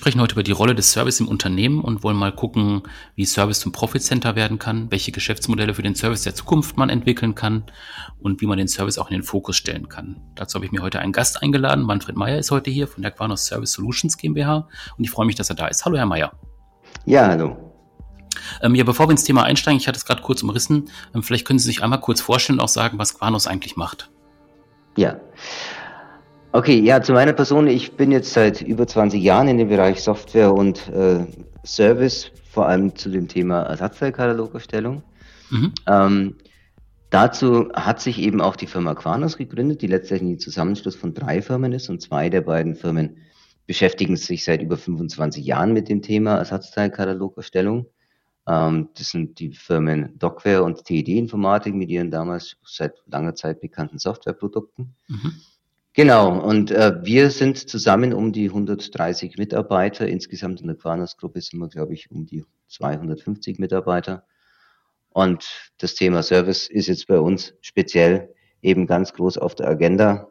Sprechen heute über die Rolle des Service im Unternehmen und wollen mal gucken, wie Service zum Profit Center werden kann, welche Geschäftsmodelle für den Service der Zukunft man entwickeln kann und wie man den Service auch in den Fokus stellen kann. Dazu habe ich mir heute einen Gast eingeladen. Manfred Meyer ist heute hier von der Quanos Service Solutions GmbH und ich freue mich, dass er da ist. Hallo, Herr Meyer. Ja, hallo. Ähm, ja, bevor wir ins Thema einsteigen, ich hatte es gerade kurz umrissen, ähm, vielleicht können Sie sich einmal kurz vorstellen und auch sagen, was Quanos eigentlich macht. Ja, Okay, ja, zu meiner Person. Ich bin jetzt seit über 20 Jahren in dem Bereich Software und äh, Service, vor allem zu dem Thema Ersatzteilkatalogerstellung. Mhm. Ähm, dazu hat sich eben auch die Firma Quanos gegründet, die letztendlich ein Zusammenschluss von drei Firmen ist und zwei der beiden Firmen beschäftigen sich seit über 25 Jahren mit dem Thema Ersatzteilkatalogerstellung. Ähm, das sind die Firmen Docware und TED Informatik mit ihren damals seit langer Zeit bekannten Softwareprodukten. Mhm. Genau, und äh, wir sind zusammen um die 130 Mitarbeiter. Insgesamt in der Quanas-Gruppe sind wir, glaube ich, um die 250 Mitarbeiter. Und das Thema Service ist jetzt bei uns speziell eben ganz groß auf der Agenda.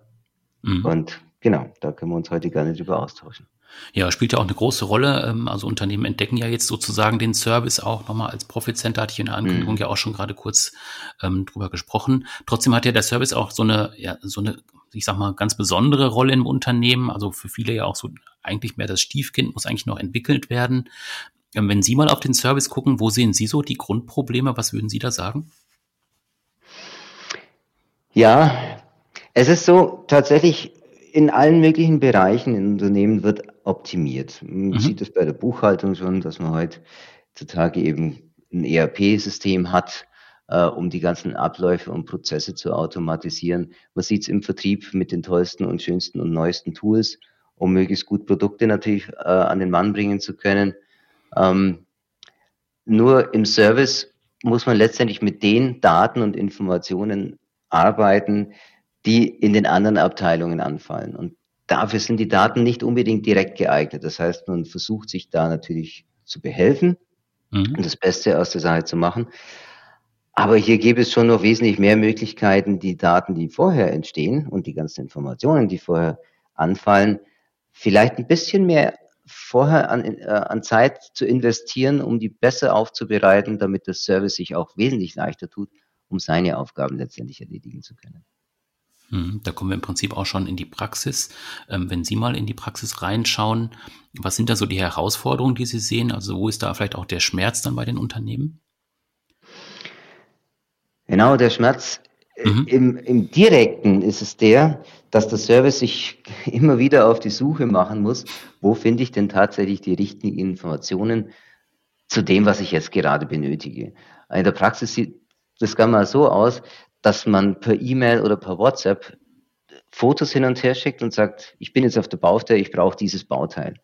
Mhm. Und genau, da können wir uns heute gerne drüber austauschen. Ja, spielt ja auch eine große Rolle. Ähm, also Unternehmen entdecken ja jetzt sozusagen den Service auch nochmal als Profit Center, hatte ich in der Ankündigung mhm. ja auch schon gerade kurz ähm, drüber gesprochen. Trotzdem hat ja der Service auch so eine, ja, so eine, ich sag mal, ganz besondere Rolle im Unternehmen. Also für viele ja auch so eigentlich mehr das Stiefkind muss eigentlich noch entwickelt werden. Ähm, wenn Sie mal auf den Service gucken, wo sehen Sie so die Grundprobleme? Was würden Sie da sagen? Ja, es ist so tatsächlich in allen möglichen Bereichen in Unternehmen wird optimiert. Man mhm. sieht es bei der Buchhaltung schon, dass man heutzutage eben ein ERP-System hat, äh, um die ganzen Abläufe und Prozesse zu automatisieren. Man sieht es im Vertrieb mit den tollsten und schönsten und neuesten Tools, um möglichst gut Produkte natürlich äh, an den Mann bringen zu können. Ähm, nur im Service muss man letztendlich mit den Daten und Informationen arbeiten, die in den anderen Abteilungen anfallen. Und dafür sind die Daten nicht unbedingt direkt geeignet. Das heißt, man versucht sich da natürlich zu behelfen mhm. und das Beste aus der Sache zu machen. Aber hier gäbe es schon noch wesentlich mehr Möglichkeiten, die Daten, die vorher entstehen und die ganzen Informationen, die vorher anfallen, vielleicht ein bisschen mehr vorher an, äh, an Zeit zu investieren, um die besser aufzubereiten, damit der Service sich auch wesentlich leichter tut, um seine Aufgaben letztendlich erledigen zu können. Mhm, da kommen wir im Prinzip auch schon in die Praxis. Ähm, wenn Sie mal in die Praxis reinschauen, was sind da so die Herausforderungen, die Sie sehen? Also wo ist da vielleicht auch der Schmerz dann bei den Unternehmen? Genau, der Schmerz äh, mhm. im, im direkten ist es der, dass der Service sich immer wieder auf die Suche machen muss, wo finde ich denn tatsächlich die richtigen Informationen zu dem, was ich jetzt gerade benötige. In der Praxis sieht das gar mal so aus, dass man per E-Mail oder per WhatsApp Fotos hin und her schickt und sagt, ich bin jetzt auf der Baustelle, ich brauche dieses Bauteil.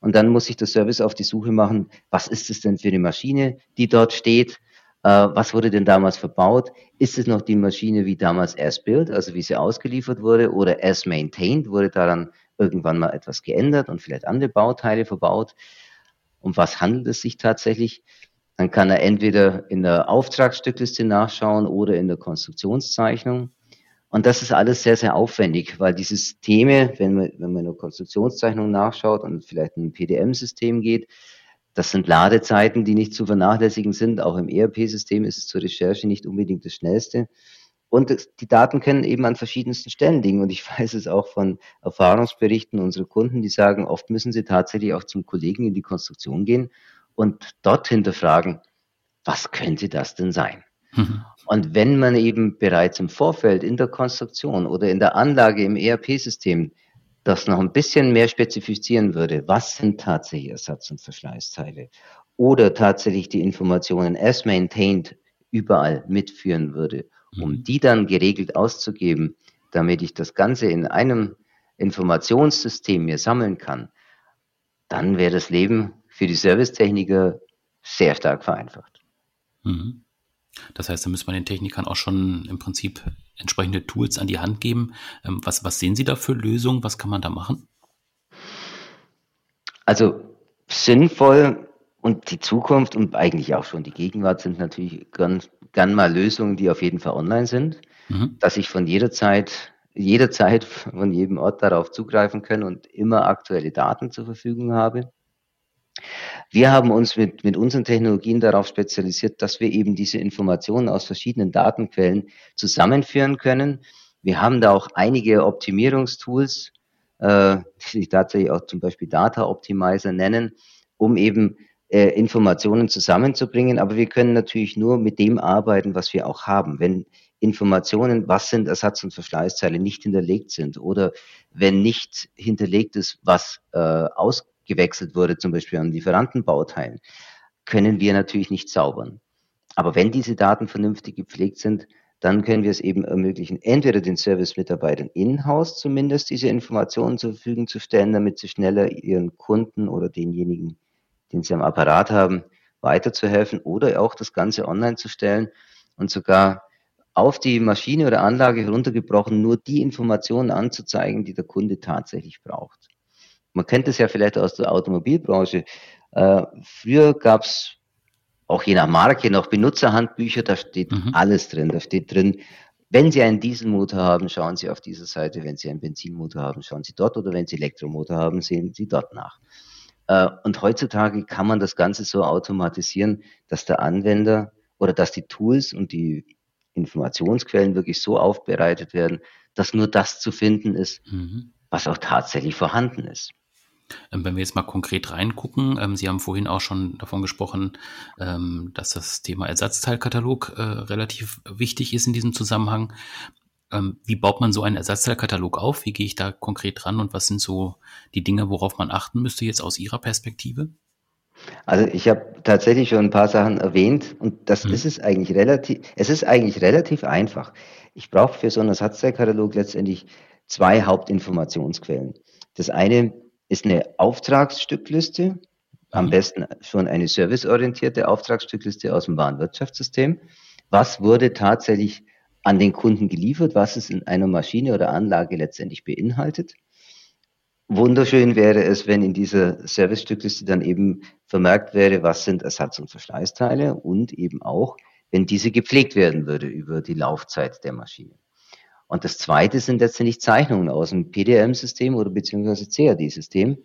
Und dann muss sich der Service auf die Suche machen, was ist es denn für eine Maschine, die dort steht? Äh, was wurde denn damals verbaut? Ist es noch die Maschine wie damals as built, also wie sie ausgeliefert wurde, oder as maintained, wurde daran irgendwann mal etwas geändert und vielleicht andere Bauteile verbaut? Um was handelt es sich tatsächlich? Dann kann er entweder in der Auftragsstückliste nachschauen oder in der Konstruktionszeichnung. Und das ist alles sehr, sehr aufwendig, weil die Systeme, wenn man, wenn man in der Konstruktionszeichnung nachschaut und vielleicht in ein PDM-System geht, das sind Ladezeiten, die nicht zu vernachlässigen sind. Auch im ERP-System ist es zur Recherche nicht unbedingt das Schnellste. Und die Daten können eben an verschiedensten Stellen liegen. Und ich weiß es auch von Erfahrungsberichten unserer Kunden, die sagen, oft müssen sie tatsächlich auch zum Kollegen in die Konstruktion gehen und dort hinterfragen, was könnte das denn sein? Mhm. Und wenn man eben bereits im Vorfeld in der Konstruktion oder in der Anlage im ERP-System das noch ein bisschen mehr spezifizieren würde, was sind tatsächlich Ersatz- und Verschleißteile oder tatsächlich die Informationen as maintained überall mitführen würde, um mhm. die dann geregelt auszugeben, damit ich das Ganze in einem Informationssystem mir sammeln kann, dann wäre das Leben für die Servicetechniker sehr stark vereinfacht. Mhm. Das heißt, da müsste man den Technikern auch schon im Prinzip entsprechende Tools an die Hand geben. Ähm, was, was sehen Sie da für Lösungen? Was kann man da machen? Also sinnvoll und die Zukunft und eigentlich auch schon die Gegenwart sind natürlich ganz, gern mal Lösungen, die auf jeden Fall online sind, mhm. dass ich von jeder Zeit, jederzeit von jedem Ort darauf zugreifen kann und immer aktuelle Daten zur Verfügung habe. Wir haben uns mit, mit unseren Technologien darauf spezialisiert, dass wir eben diese Informationen aus verschiedenen Datenquellen zusammenführen können. Wir haben da auch einige Optimierungstools, äh, die sich tatsächlich auch zum Beispiel Data Optimizer nennen, um eben äh, Informationen zusammenzubringen. Aber wir können natürlich nur mit dem arbeiten, was wir auch haben. Wenn Informationen, was sind Ersatz- und Verschleißteile, nicht hinterlegt sind oder wenn nicht hinterlegt ist, was äh, aus gewechselt wurde, zum Beispiel an Lieferantenbauteilen, können wir natürlich nicht zaubern. Aber wenn diese Daten vernünftig gepflegt sind, dann können wir es eben ermöglichen, entweder den Service-Mitarbeitern in-house zumindest diese Informationen zur Verfügung zu stellen, damit sie schneller ihren Kunden oder denjenigen, den sie am Apparat haben, weiterzuhelfen oder auch das Ganze online zu stellen und sogar auf die Maschine oder Anlage heruntergebrochen nur die Informationen anzuzeigen, die der Kunde tatsächlich braucht. Man kennt es ja vielleicht aus der Automobilbranche. Äh, früher gab es auch je nach Marke noch Benutzerhandbücher, da steht mhm. alles drin. Da steht drin, wenn Sie einen Dieselmotor haben, schauen Sie auf dieser Seite. Wenn Sie einen Benzinmotor haben, schauen Sie dort. Oder wenn Sie Elektromotor haben, sehen Sie dort nach. Äh, und heutzutage kann man das Ganze so automatisieren, dass der Anwender oder dass die Tools und die Informationsquellen wirklich so aufbereitet werden, dass nur das zu finden ist, mhm. was auch tatsächlich vorhanden ist. Ähm, wenn wir jetzt mal konkret reingucken, ähm, Sie haben vorhin auch schon davon gesprochen, ähm, dass das Thema Ersatzteilkatalog äh, relativ wichtig ist in diesem Zusammenhang. Wie baut man so einen Ersatzteilkatalog auf? Wie gehe ich da konkret ran und was sind so die Dinge, worauf man achten müsste jetzt aus Ihrer Perspektive? Also ich habe tatsächlich schon ein paar Sachen erwähnt und das hm. ist es eigentlich relativ, es ist eigentlich relativ einfach. Ich brauche für so einen Ersatzteilkatalog letztendlich zwei Hauptinformationsquellen. Das eine ist eine Auftragsstückliste, am mhm. besten schon eine serviceorientierte Auftragsstückliste aus dem Warenwirtschaftssystem. Was wurde tatsächlich an den Kunden geliefert, was es in einer Maschine oder Anlage letztendlich beinhaltet? Wunderschön wäre es, wenn in dieser Servicestückliste dann eben vermerkt wäre, was sind Ersatz- und Verschleißteile und eben auch, wenn diese gepflegt werden würde über die Laufzeit der Maschine. Und das zweite sind letztendlich Zeichnungen aus dem PDM-System oder beziehungsweise CAD-System.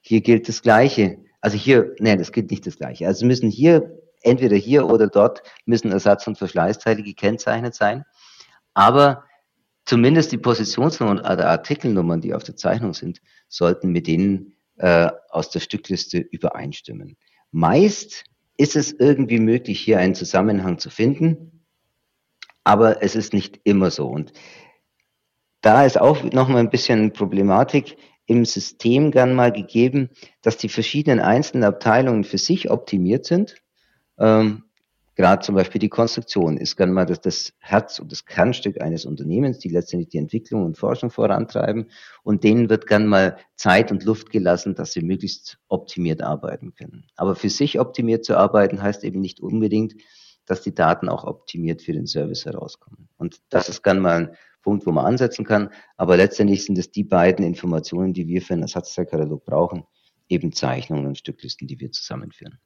Hier gilt das Gleiche. Also hier, nein, das gilt nicht das Gleiche. Also müssen hier, entweder hier oder dort, müssen Ersatz- und Verschleißteile gekennzeichnet sein. Aber zumindest die Positionsnummern oder Artikelnummern, die auf der Zeichnung sind, sollten mit denen äh, aus der Stückliste übereinstimmen. Meist ist es irgendwie möglich, hier einen Zusammenhang zu finden, aber es ist nicht immer so. Und da ist auch nochmal ein bisschen Problematik im System gern mal gegeben, dass die verschiedenen einzelnen Abteilungen für sich optimiert sind. Ähm, Gerade zum Beispiel die Konstruktion ist gern mal das, das Herz und das Kernstück eines Unternehmens, die letztendlich die Entwicklung und Forschung vorantreiben. Und denen wird gern mal Zeit und Luft gelassen, dass sie möglichst optimiert arbeiten können. Aber für sich optimiert zu arbeiten heißt eben nicht unbedingt, dass die Daten auch optimiert für den Service herauskommen. Und das ist gern mal ein Punkt, wo man ansetzen kann. Aber letztendlich sind es die beiden Informationen, die wir für einen Ersatzteilkatalog brauchen, eben Zeichnungen und Stücklisten, die wir zusammenführen.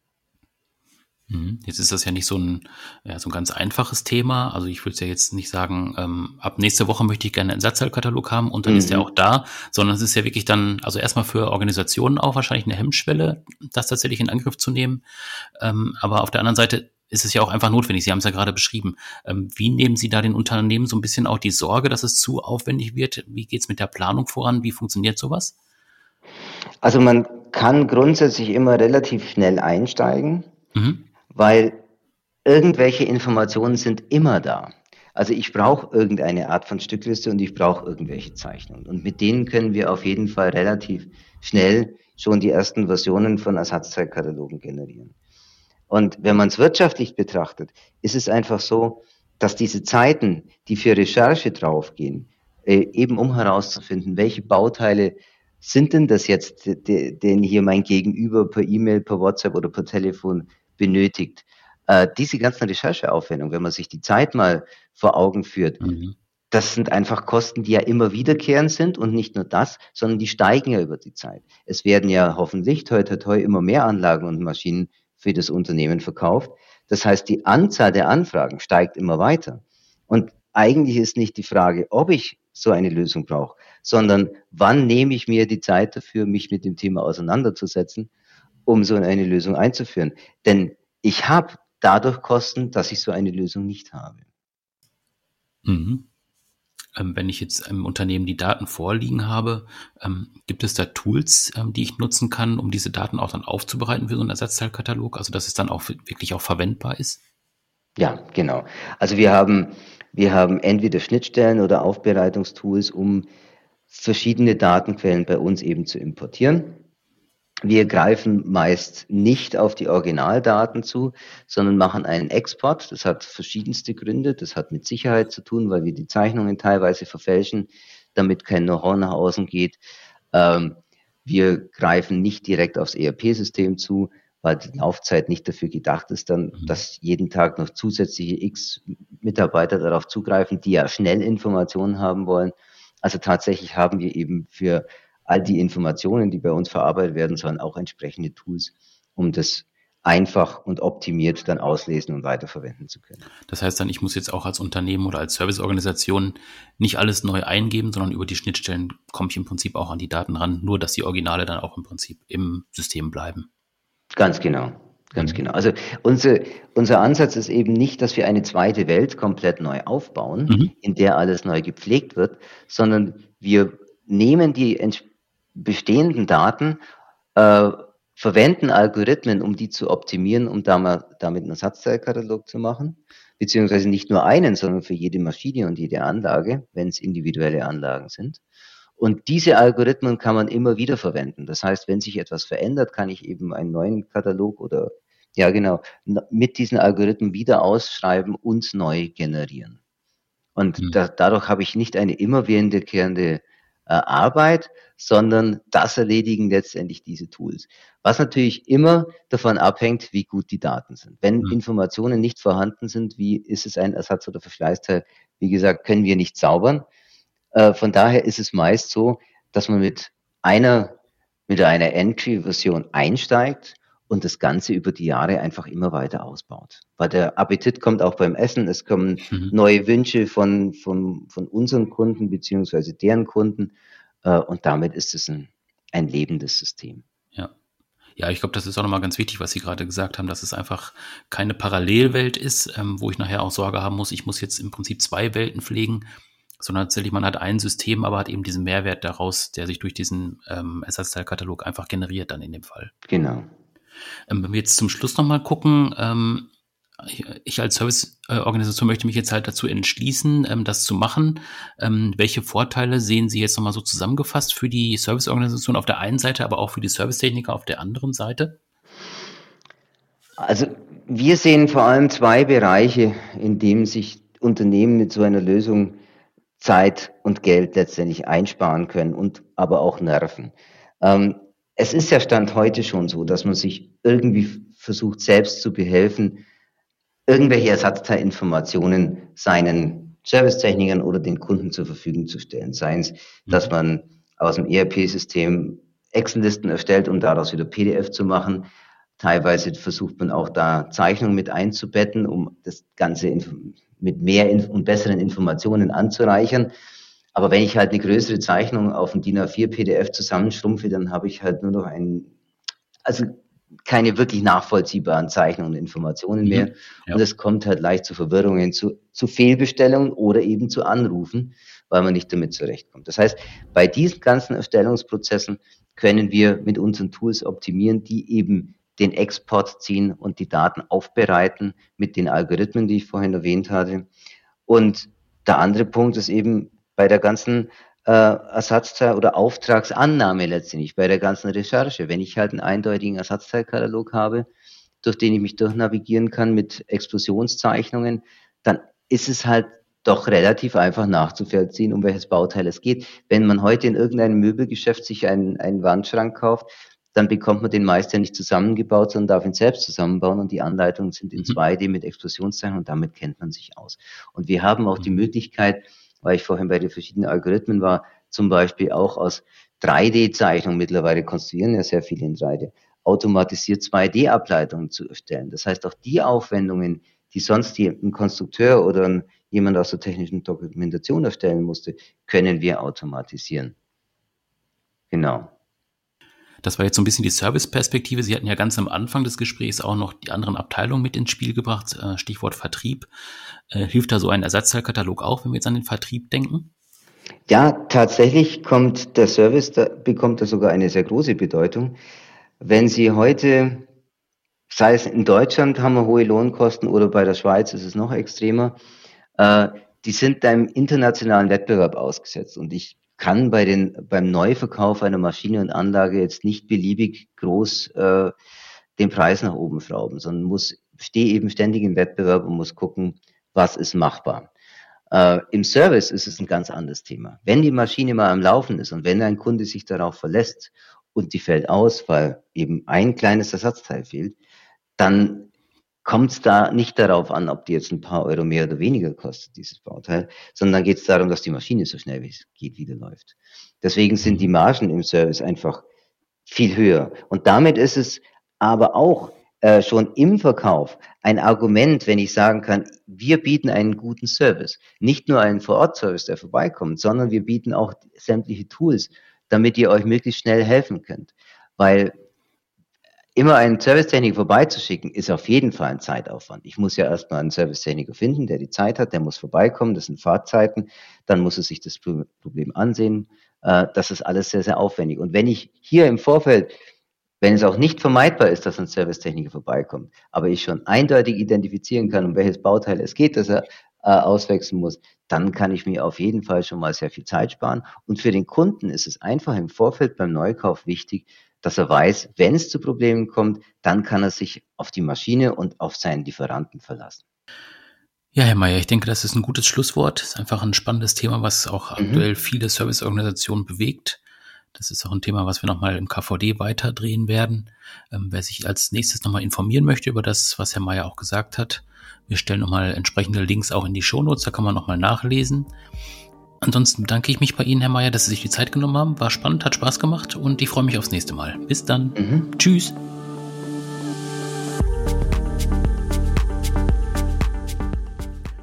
Mhm. Jetzt ist das ja nicht so ein, ja, so ein ganz einfaches Thema. Also ich würde ja jetzt nicht sagen, ähm, ab nächste Woche möchte ich gerne einen Ersatzteilkatalog haben und dann mhm. ist der auch da, sondern es ist ja wirklich dann, also erstmal für Organisationen auch wahrscheinlich eine Hemmschwelle, das tatsächlich in Angriff zu nehmen. Ähm, aber auf der anderen Seite ist es ja auch einfach notwendig. Sie haben es ja gerade beschrieben. Ähm, wie nehmen Sie da den Unternehmen so ein bisschen auch die Sorge, dass es zu aufwendig wird? Wie geht es mit der Planung voran? Wie funktioniert sowas? Also man kann grundsätzlich immer relativ schnell einsteigen, mhm. weil irgendwelche Informationen sind immer da. Also ich brauche irgendeine Art von Stückliste und ich brauche irgendwelche Zeichnungen. Und mit denen können wir auf jeden Fall relativ schnell schon die ersten Versionen von Ersatzteilkatalogen generieren. Und wenn man es wirtschaftlich betrachtet, ist es einfach so, dass diese Zeiten, die für Recherche draufgehen, äh, eben um herauszufinden, welche Bauteile sind denn das jetzt, den hier mein Gegenüber per E-Mail, per WhatsApp oder per Telefon benötigt, äh, diese ganzen Rechercheaufwendungen, wenn man sich die Zeit mal vor Augen führt, mhm. das sind einfach Kosten, die ja immer wiederkehrend sind und nicht nur das, sondern die steigen ja über die Zeit. Es werden ja hoffentlich toi toi toi immer mehr Anlagen und Maschinen für das Unternehmen verkauft. Das heißt, die Anzahl der Anfragen steigt immer weiter. Und eigentlich ist nicht die Frage, ob ich so eine Lösung brauche, sondern wann nehme ich mir die Zeit dafür, mich mit dem Thema auseinanderzusetzen, um so eine Lösung einzuführen. Denn ich habe dadurch Kosten, dass ich so eine Lösung nicht habe. Mhm. Ähm, wenn ich jetzt im Unternehmen die Daten vorliegen habe, ähm, gibt es da Tools, ähm, die ich nutzen kann, um diese Daten auch dann aufzubereiten für so einen Ersatzteilkatalog, also dass es dann auch wirklich auch verwendbar ist? Ja, genau. Also wir haben, wir haben entweder Schnittstellen oder Aufbereitungstools, um verschiedene Datenquellen bei uns eben zu importieren. Wir greifen meist nicht auf die Originaldaten zu, sondern machen einen Export. Das hat verschiedenste Gründe. Das hat mit Sicherheit zu tun, weil wir die Zeichnungen teilweise verfälschen, damit kein Know-how nach außen geht. Ähm, wir greifen nicht direkt aufs ERP-System zu, weil die Laufzeit nicht dafür gedacht ist, dann, mhm. dass jeden Tag noch zusätzliche X Mitarbeiter darauf zugreifen, die ja schnell Informationen haben wollen. Also tatsächlich haben wir eben für all die Informationen, die bei uns verarbeitet werden sollen, auch entsprechende Tools, um das einfach und optimiert dann auslesen und weiterverwenden zu können. Das heißt dann, ich muss jetzt auch als Unternehmen oder als Serviceorganisation nicht alles neu eingeben, sondern über die Schnittstellen komme ich im Prinzip auch an die Daten ran, nur dass die Originale dann auch im Prinzip im System bleiben. Ganz genau. Ganz mhm. genau. Also unser, unser Ansatz ist eben nicht, dass wir eine zweite Welt komplett neu aufbauen, mhm. in der alles neu gepflegt wird, sondern wir nehmen die bestehenden Daten, äh, verwenden Algorithmen, um die zu optimieren, um damit einen Ersatzteilkatalog zu machen, beziehungsweise nicht nur einen, sondern für jede Maschine und jede Anlage, wenn es individuelle Anlagen sind. Und diese Algorithmen kann man immer wieder verwenden. Das heißt, wenn sich etwas verändert, kann ich eben einen neuen Katalog oder ja genau mit diesen Algorithmen wieder ausschreiben und neu generieren. Und mhm. da, dadurch habe ich nicht eine immer wiederkehrende äh, Arbeit, sondern das erledigen letztendlich diese Tools. Was natürlich immer davon abhängt, wie gut die Daten sind. Wenn mhm. Informationen nicht vorhanden sind, wie ist es ein Ersatz- oder Verschleißteil, wie gesagt, können wir nicht zaubern. Äh, von daher ist es meist so, dass man mit einer, mit einer Entry-Version einsteigt und das Ganze über die Jahre einfach immer weiter ausbaut. Weil der Appetit kommt auch beim Essen, es kommen mhm. neue Wünsche von, von, von unseren Kunden beziehungsweise deren Kunden äh, und damit ist es ein, ein lebendes System. Ja. Ja, ich glaube, das ist auch nochmal ganz wichtig, was Sie gerade gesagt haben, dass es einfach keine Parallelwelt ist, ähm, wo ich nachher auch Sorge haben muss, ich muss jetzt im Prinzip zwei Welten pflegen, sondern tatsächlich man hat ein System, aber hat eben diesen Mehrwert daraus, der sich durch diesen ähm, Ersatzteilkatalog einfach generiert dann in dem Fall. Genau. Ähm, wenn wir jetzt zum Schluss nochmal gucken, ähm, ich, ich als Serviceorganisation möchte mich jetzt halt dazu entschließen, ähm, das zu machen. Ähm, welche Vorteile sehen Sie jetzt nochmal so zusammengefasst für die Serviceorganisation auf der einen Seite, aber auch für die Servicetechniker auf der anderen Seite? Also wir sehen vor allem zwei Bereiche, in denen sich Unternehmen mit so einer Lösung Zeit und Geld letztendlich einsparen können und aber auch Nerven. Ähm, es ist ja Stand heute schon so, dass man sich irgendwie versucht, selbst zu behelfen, irgendwelche Ersatzteilinformationen seinen Servicetechnikern oder den Kunden zur Verfügung zu stellen. Seien es, dass mhm. man aus dem ERP-System Excel-Listen erstellt, um daraus wieder PDF zu machen. Teilweise versucht man auch da Zeichnungen mit einzubetten, um das Ganze mit mehr und besseren Informationen anzureichern. Aber wenn ich halt eine größere Zeichnung auf ein DIN A4 PDF zusammenschrumpfe, dann habe ich halt nur noch ein, also keine wirklich nachvollziehbaren Zeichnungen und Informationen mehr. Mhm. Ja. Und es kommt halt leicht zu Verwirrungen, zu, zu Fehlbestellungen oder eben zu Anrufen, weil man nicht damit zurechtkommt. Das heißt, bei diesen ganzen Erstellungsprozessen können wir mit unseren Tools optimieren, die eben den Export ziehen und die Daten aufbereiten mit den Algorithmen, die ich vorhin erwähnt hatte. Und der andere Punkt ist eben bei der ganzen äh, Ersatzteil- oder Auftragsannahme letztendlich bei der ganzen Recherche. Wenn ich halt einen eindeutigen Ersatzteilkatalog habe, durch den ich mich durchnavigieren kann mit Explosionszeichnungen, dann ist es halt doch relativ einfach nachzuvollziehen, um welches Bauteil es geht. Wenn man heute in irgendeinem Möbelgeschäft sich einen, einen Wandschrank kauft, dann bekommt man den Meister nicht zusammengebaut, sondern darf ihn selbst zusammenbauen und die Anleitungen sind in 2D mhm. mit Explosionszeichen und damit kennt man sich aus. Und wir haben auch die mhm. Möglichkeit, weil ich vorhin bei den verschiedenen Algorithmen war, zum Beispiel auch aus 3D-Zeichnungen mittlerweile konstruieren ja sehr viele in 3D, automatisiert 2D-Ableitungen zu erstellen. Das heißt, auch die Aufwendungen, die sonst ein Konstrukteur oder jemand aus der technischen Dokumentation erstellen musste, können wir automatisieren. Genau. Das war jetzt so ein bisschen die Service-Perspektive. Sie hatten ja ganz am Anfang des Gesprächs auch noch die anderen Abteilungen mit ins Spiel gebracht. Äh, Stichwort Vertrieb. Äh, hilft da so ein Ersatzteilkatalog auch, wenn wir jetzt an den Vertrieb denken? Ja, tatsächlich kommt der Service, da bekommt er sogar eine sehr große Bedeutung. Wenn Sie heute, sei es in Deutschland haben wir hohe Lohnkosten oder bei der Schweiz ist es noch extremer, äh, die sind einem internationalen Wettbewerb ausgesetzt. Und ich kann bei den, beim Neuverkauf einer Maschine und Anlage jetzt nicht beliebig groß äh, den Preis nach oben schrauben, sondern muss, stehe eben ständig im Wettbewerb und muss gucken, was ist machbar. Äh, Im Service ist es ein ganz anderes Thema. Wenn die Maschine mal am Laufen ist und wenn ein Kunde sich darauf verlässt und die fällt aus, weil eben ein kleines Ersatzteil fehlt, dann kommt es da nicht darauf an, ob die jetzt ein paar Euro mehr oder weniger kostet, dieses Bauteil, sondern geht es darum, dass die Maschine so schnell wie es geht wieder läuft. Deswegen sind die Margen im Service einfach viel höher. Und damit ist es aber auch äh, schon im Verkauf ein Argument, wenn ich sagen kann, wir bieten einen guten Service. Nicht nur einen Vor-Ort-Service, der vorbeikommt, sondern wir bieten auch sämtliche Tools, damit ihr euch möglichst schnell helfen könnt. Weil immer einen Servicetechniker vorbeizuschicken, ist auf jeden Fall ein Zeitaufwand. Ich muss ja erstmal einen Servicetechniker finden, der die Zeit hat, der muss vorbeikommen, das sind Fahrzeiten, dann muss er sich das Problem ansehen. Äh, das ist alles sehr, sehr aufwendig. Und wenn ich hier im Vorfeld, wenn es auch nicht vermeidbar ist, dass ein Servicetechniker vorbeikommt, aber ich schon eindeutig identifizieren kann, um welches Bauteil es geht, dass er äh, auswechseln muss, dann kann ich mir auf jeden Fall schon mal sehr viel Zeit sparen. Und für den Kunden ist es einfach im Vorfeld beim Neukauf wichtig, dass er weiß, wenn es zu Problemen kommt, dann kann er sich auf die Maschine und auf seinen Lieferanten verlassen. Ja, Herr Mayer, ich denke, das ist ein gutes Schlusswort. Das ist einfach ein spannendes Thema, was auch mhm. aktuell viele Serviceorganisationen bewegt. Das ist auch ein Thema, was wir nochmal im KVD weiterdrehen werden. Ähm, wer sich als nächstes nochmal informieren möchte über das, was Herr Mayer auch gesagt hat, wir stellen nochmal entsprechende Links auch in die Shownotes, da kann man nochmal nachlesen. Ansonsten bedanke ich mich bei Ihnen, Herr Mayer, dass Sie sich die Zeit genommen haben. War spannend, hat Spaß gemacht und ich freue mich aufs nächste Mal. Bis dann. Mhm. Tschüss.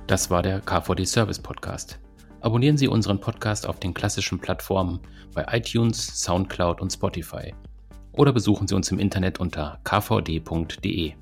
Das war der KVD Service Podcast. Abonnieren Sie unseren Podcast auf den klassischen Plattformen bei iTunes, SoundCloud und Spotify. Oder besuchen Sie uns im Internet unter kvd.de.